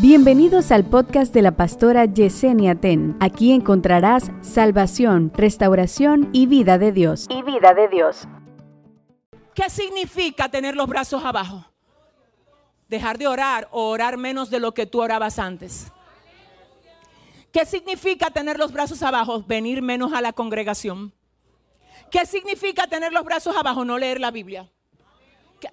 Bienvenidos al podcast de la pastora Yesenia Ten. Aquí encontrarás salvación, restauración y vida de Dios. y vida de Dios. ¿Qué significa tener los brazos abajo? Dejar de orar o orar menos de lo que tú orabas antes. ¿Qué significa tener los brazos abajo? Venir menos a la congregación. ¿Qué significa tener los brazos abajo? No leer la Biblia.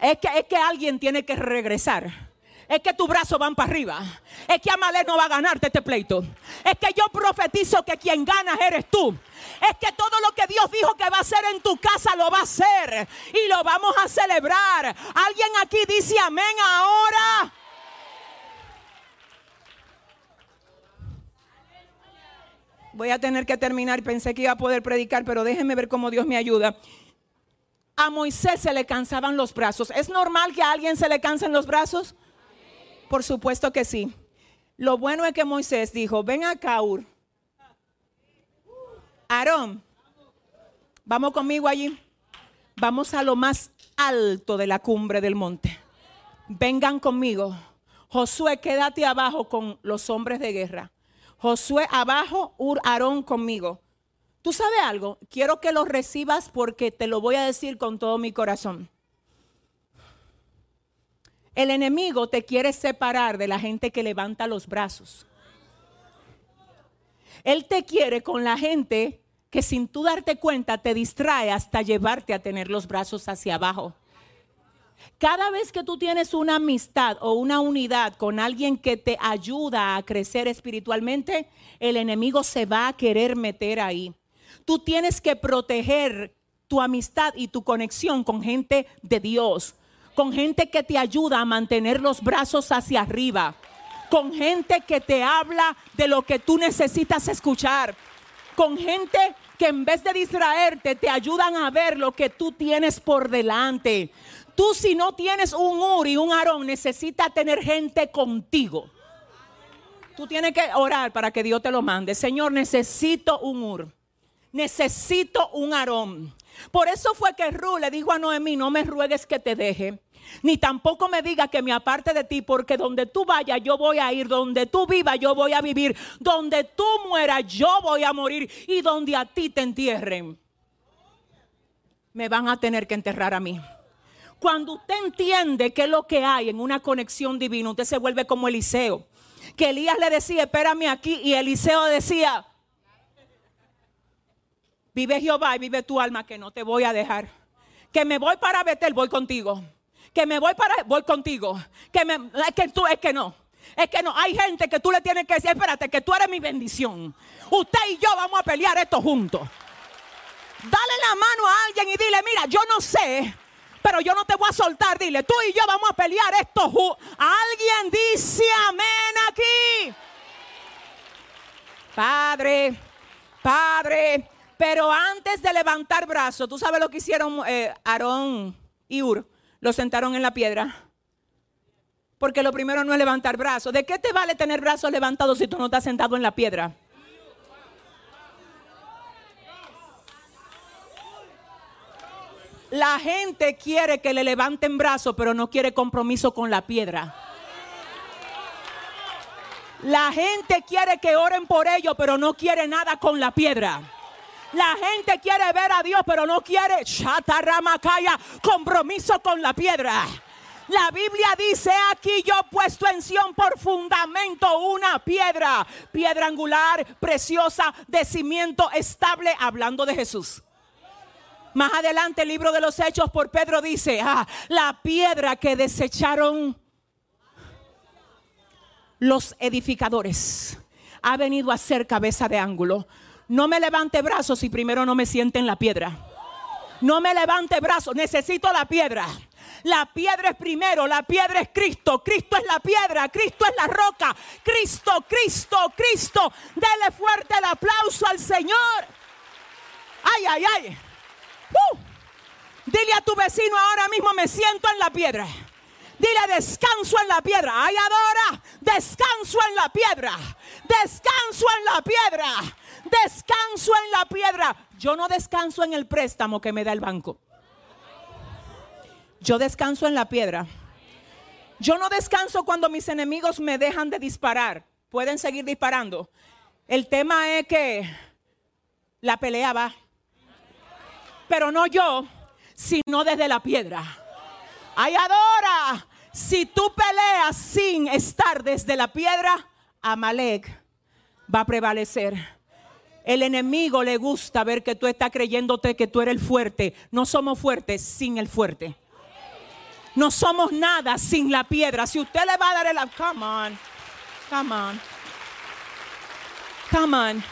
Es que, es que alguien tiene que regresar. Es que tus brazos van para arriba. Es que Amalek no va a ganarte este pleito. Es que yo profetizo que quien gana eres tú. Es que todo lo que Dios dijo que va a hacer en tu casa lo va a hacer. Y lo vamos a celebrar. Alguien aquí dice amén ahora. Voy a tener que terminar. Pensé que iba a poder predicar, pero déjenme ver cómo Dios me ayuda. A Moisés se le cansaban los brazos. ¿Es normal que a alguien se le cansen los brazos? Por supuesto que sí. Lo bueno es que Moisés dijo, ven acá, Ur. Aarón, vamos conmigo allí. Vamos a lo más alto de la cumbre del monte. Vengan conmigo. Josué, quédate abajo con los hombres de guerra. Josué abajo, Ur, Aarón conmigo. ¿Tú sabes algo? Quiero que lo recibas porque te lo voy a decir con todo mi corazón. El enemigo te quiere separar de la gente que levanta los brazos. Él te quiere con la gente que sin tú darte cuenta te distrae hasta llevarte a tener los brazos hacia abajo. Cada vez que tú tienes una amistad o una unidad con alguien que te ayuda a crecer espiritualmente, el enemigo se va a querer meter ahí. Tú tienes que proteger tu amistad y tu conexión con gente de Dios, con gente que te ayuda a mantener los brazos hacia arriba, con gente que te habla de lo que tú necesitas escuchar, con gente que en vez de distraerte te ayudan a ver lo que tú tienes por delante. Tú si no tienes un y un Aarón, necesitas tener gente contigo. Tú tienes que orar para que Dios te lo mande. Señor, necesito un Ur. Necesito un Aarón. Por eso fue que Ru le dijo a Noemí, no me ruegues que te deje, ni tampoco me diga que me aparte de ti, porque donde tú vayas yo voy a ir, donde tú vivas yo voy a vivir, donde tú mueras yo voy a morir y donde a ti te entierren, me van a tener que enterrar a mí. Cuando usted entiende qué es lo que hay en una conexión divina, usted se vuelve como Eliseo. Que Elías le decía, espérame aquí, y Eliseo decía, vive Jehová y vive tu alma, que no te voy a dejar. Que me voy para Betel, voy contigo. Que me voy para, voy contigo. Que me, es que tú, es que no. Es que no, hay gente que tú le tienes que decir, espérate, que tú eres mi bendición. Usted y yo vamos a pelear esto juntos. Dale la mano a alguien y dile, mira, yo no sé, pero yo no te voy a soltar. Dile, tú y yo vamos a pelear esto. ju- Alguien dice amén aquí. Padre, Padre. Pero antes de levantar brazos, ¿tú sabes lo que hicieron eh, Aarón y Ur? Lo sentaron en la piedra. Porque lo primero no es levantar brazos. ¿De qué te vale tener brazos levantados si tú no estás sentado en la piedra? La gente quiere que le levanten brazos, pero no quiere compromiso con la piedra. La gente quiere que oren por ellos, pero no quiere nada con la piedra. La gente quiere ver a Dios, pero no quiere chataramacaya, compromiso con la piedra. La Biblia dice aquí yo he puesto en Sión por fundamento una piedra, piedra angular, preciosa, de cimiento estable, hablando de Jesús. Más adelante el libro de los Hechos por Pedro dice, ah, la piedra que desecharon los edificadores ha venido a ser cabeza de ángulo. No me levante brazos si primero no me siente en la piedra. No me levante brazos, necesito la piedra. La piedra es primero, la piedra es Cristo, Cristo es la piedra, Cristo es la roca, Cristo, Cristo, Cristo. Dele fuerte el aplauso al Señor. Ay, ay, ay. Uh. Dile a tu vecino ahora mismo me siento en la piedra. Dile descanso en la piedra. Ay, adora. Descanso en la piedra. Descanso en la piedra. Descanso en la piedra. Yo no descanso en el préstamo que me da el banco. Yo descanso en la piedra. Yo no descanso cuando mis enemigos me dejan de disparar. Pueden seguir disparando. El tema es que la pelea va. Pero no yo, sino desde la piedra. Ay, adora. Si tú peleas sin estar desde la piedra, Amalek va a prevalecer. El enemigo le gusta ver que tú estás creyéndote que tú eres el fuerte. No somos fuertes sin el fuerte. No somos nada sin la piedra. Si usted le va a dar el... Come on. Come on. Come on.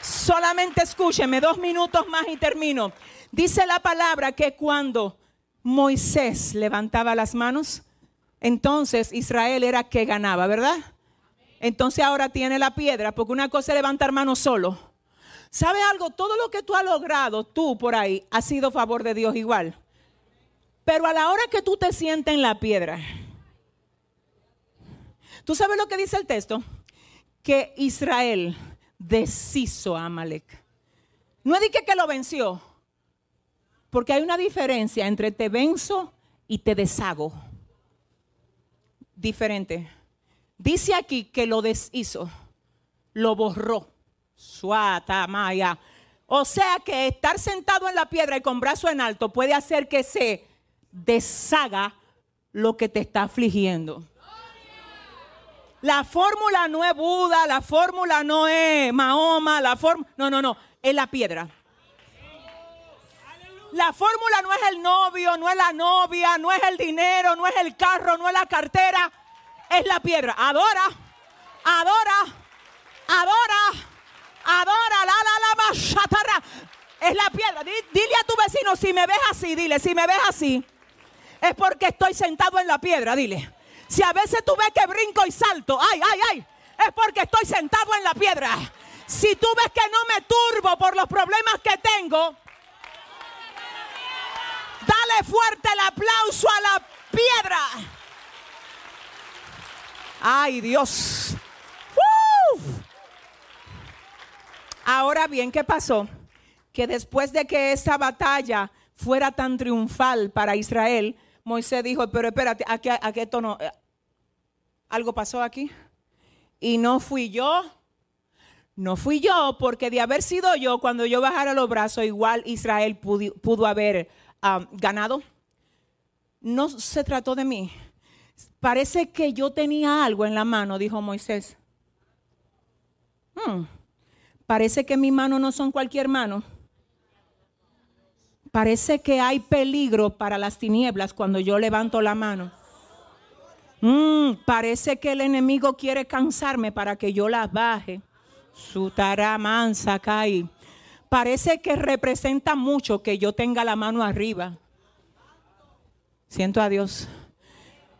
Solamente escúcheme dos minutos más y termino. Dice la palabra que cuando Moisés levantaba las manos, entonces Israel era que ganaba, ¿verdad? Entonces ahora tiene la piedra, porque una cosa es levantar manos solo. ¿Sabe algo? Todo lo que tú has logrado, tú por ahí, ha sido favor de Dios igual. Pero a la hora que tú te sientes en la piedra, ¿tú sabes lo que dice el texto? Que Israel deshizo a Amalek. No es de que, que lo venció, porque hay una diferencia entre te venzo y te deshago. Diferente. Dice aquí que lo deshizo, lo borró. Suata, maya. O sea que estar sentado en la piedra y con brazo en alto puede hacer que se deshaga lo que te está afligiendo. La fórmula no es Buda, la fórmula no es Mahoma, la fórmula, no, no, no, es la piedra. La fórmula no es el novio, no es la novia, no es el dinero, no es el carro, no es la cartera, es la piedra. Adora, adora, adora, adora, la la la chatarra. Es la piedra. Dile a tu vecino si me ves así, dile, si me ves así, es porque estoy sentado en la piedra, dile. Si a veces tú ves que brinco y salto, ay, ay, ay, es porque estoy sentado en la piedra. Si tú ves que no me turbo por los problemas que tengo, fuerte el aplauso a la piedra. Ay, Dios. Ahora bien, ¿qué pasó? Que después de que esa batalla fuera tan triunfal para Israel, Moisés dijo, pero espérate, ¿a qué, a qué tono? Eh, ¿Algo pasó aquí? Y no fui yo. No fui yo, porque de haber sido yo, cuando yo bajara los brazos, igual Israel pudo, haber ganado. No se trató de mí. Parece que yo tenía algo en la mano, dijo Moisés. Hmm. Parece que mis manos no son cualquier mano. Parece que hay peligro para las tinieblas cuando yo levanto la mano. Mm, parece que el enemigo quiere cansarme para que yo las baje. Su mansa cae. Parece que representa mucho que yo tenga la mano arriba. Siento a Dios.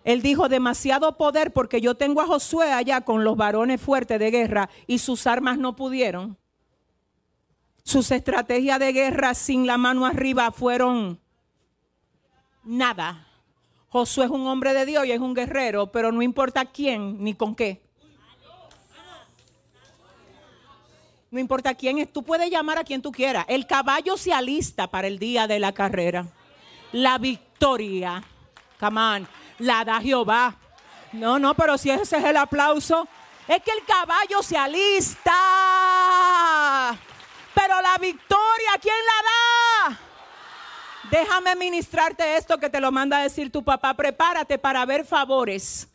Él dijo demasiado poder porque yo tengo a Josué allá con los varones fuertes de guerra y sus armas no pudieron. Sus estrategias de guerra sin la mano arriba fueron nada. Josué es un hombre de Dios y es un guerrero, pero no importa quién ni con qué. No importa quién es, tú puedes llamar a quien tú quieras. El caballo se alista para el día de la carrera. La victoria, come la da Jehová. No, no, pero si ese es el aplauso, es que el caballo se alista. Pero la victoria, ¿quién la da? Déjame ministrarte esto que te lo manda a decir tu papá. Prepárate para ver favores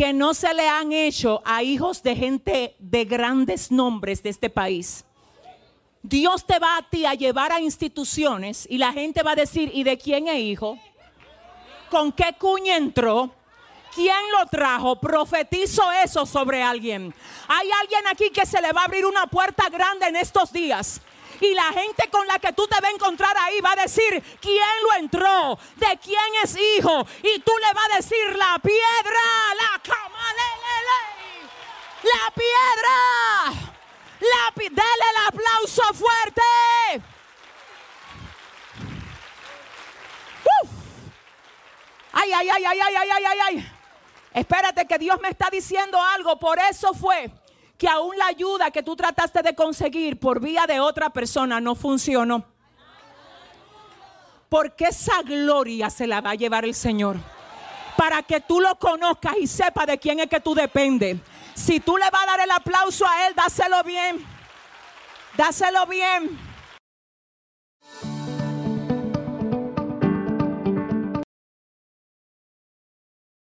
que no se le han hecho a hijos de gente de grandes nombres de este país. Dios te va a ti a llevar a instituciones y la gente va a decir, ¿y de quién es hijo? ¿Con qué cuña entró? ¿Quién lo trajo? Profetizo eso sobre alguien. Hay alguien aquí que se le va a abrir una puerta grande en estos días. Y la gente con la que tú te vas a encontrar ahí va a decir quién lo entró, de quién es hijo. Y tú le vas a decir la piedra, la cama, la piedra. La, dale el aplauso fuerte. Ay, ay, ay, ay, ay, ay, ay, ay. Espérate que Dios me está diciendo algo. Por eso fue que aún la ayuda que tú trataste de conseguir por vía de otra persona no funcionó. Porque esa gloria se la va a llevar el Señor. para que tú lo conozcas y sepas de quién es que tú dependes. Si tú le vas a dar el aplauso a Él, dáselo bien. Dáselo bien.